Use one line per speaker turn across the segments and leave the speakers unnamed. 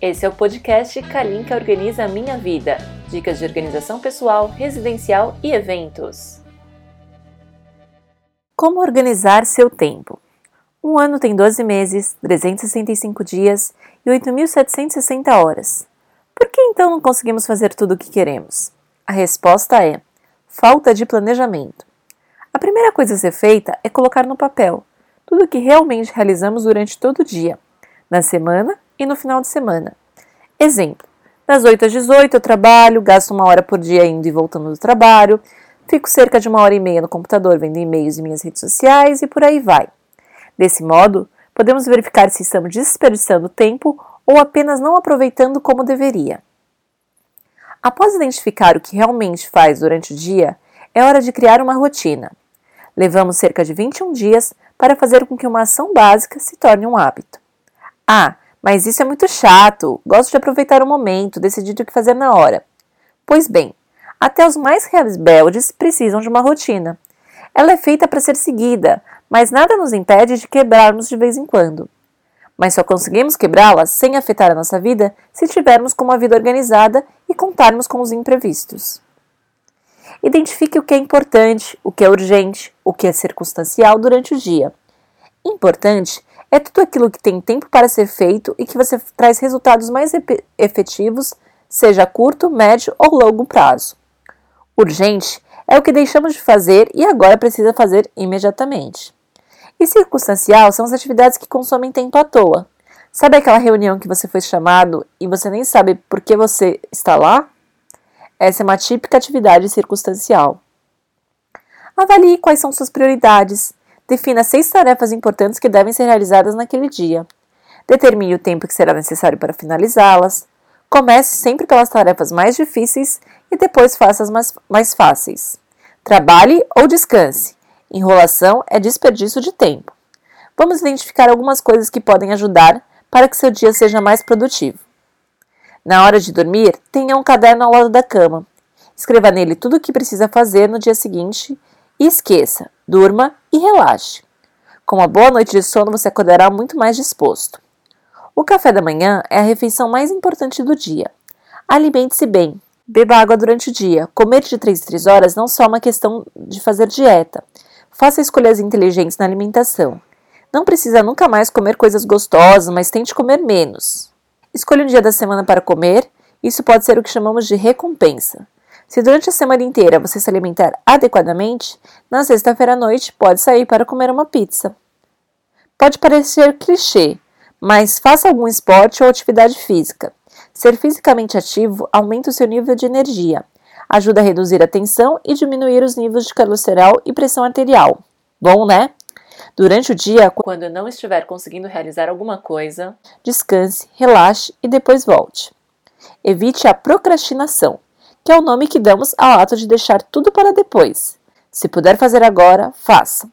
Esse é o podcast Kalinka Organiza Minha Vida. Dicas de organização pessoal, residencial e eventos. Como organizar seu tempo? Um ano tem 12 meses, 365 dias e 8.760 horas. Por que então não conseguimos fazer tudo o que queremos? A resposta é: falta de planejamento. A primeira coisa a ser feita é colocar no papel tudo o que realmente realizamos durante todo o dia, na semana e no final de semana. Exemplo: das 8 às 18 eu trabalho, gasto uma hora por dia indo e voltando do trabalho, fico cerca de uma hora e meia no computador vendo e-mails e minhas redes sociais e por aí vai. Desse modo, podemos verificar se estamos desperdiçando tempo ou apenas não aproveitando como deveria. Após identificar o que realmente faz durante o dia, é hora de criar uma rotina. Levamos cerca de 21 dias para fazer com que uma ação básica se torne um hábito. Ah, mas isso é muito chato. Gosto de aproveitar o momento, decidir o que fazer na hora. Pois bem, até os mais rebeldes precisam de uma rotina. Ela é feita para ser seguida, mas nada nos impede de quebrarmos de vez em quando. Mas só conseguimos quebrá-la sem afetar a nossa vida se tivermos com uma vida organizada e contarmos com os imprevistos. Identifique o que é importante, o que é urgente, o que é circunstancial durante o dia. Importante é tudo aquilo que tem tempo para ser feito e que você traz resultados mais efetivos, seja a curto, médio ou longo prazo. Urgente é o que deixamos de fazer e agora precisa fazer imediatamente. E circunstancial são as atividades que consomem tempo à toa. Sabe aquela reunião que você foi chamado e você nem sabe por que você está lá? Essa é uma típica atividade circunstancial. Avalie quais são suas prioridades. Defina seis tarefas importantes que devem ser realizadas naquele dia. Determine o tempo que será necessário para finalizá-las. Comece sempre pelas tarefas mais difíceis e depois faça as mais, mais fáceis. Trabalhe ou descanse. Enrolação é desperdício de tempo. Vamos identificar algumas coisas que podem ajudar para que seu dia seja mais produtivo. Na hora de dormir, tenha um caderno ao lado da cama. Escreva nele tudo o que precisa fazer no dia seguinte e esqueça, durma e relaxe. Com uma boa noite de sono, você acordará muito mais disposto. O café da manhã é a refeição mais importante do dia. Alimente-se bem. Beba água durante o dia. Comer de 3 em 3 horas não só é uma questão de fazer dieta. Faça escolhas inteligentes na alimentação. Não precisa nunca mais comer coisas gostosas, mas tente comer menos. Escolha um dia da semana para comer, isso pode ser o que chamamos de recompensa. Se durante a semana inteira você se alimentar adequadamente, na sexta-feira à noite pode sair para comer uma pizza. Pode parecer clichê, mas faça algum esporte ou atividade física. Ser fisicamente ativo aumenta o seu nível de energia, ajuda a reduzir a tensão e diminuir os níveis de colesterol e pressão arterial. Bom, né? Durante o dia, quando não estiver conseguindo realizar alguma coisa, descanse, relaxe e depois volte. Evite a procrastinação, que é o nome que damos ao ato de deixar tudo para depois. Se puder fazer agora, faça.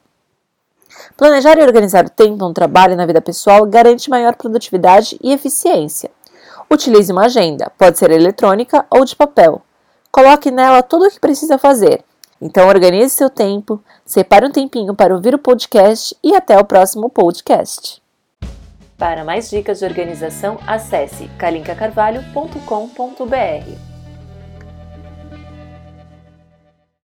Planejar e organizar o tempo no trabalho e na vida pessoal garante maior produtividade e eficiência. Utilize uma agenda, pode ser eletrônica ou de papel. Coloque nela tudo o que precisa fazer então organize seu tempo, separe um tempinho para ouvir o podcast e até o próximo podcast. Para mais dicas de organização, acesse calincacarvalho.com.br.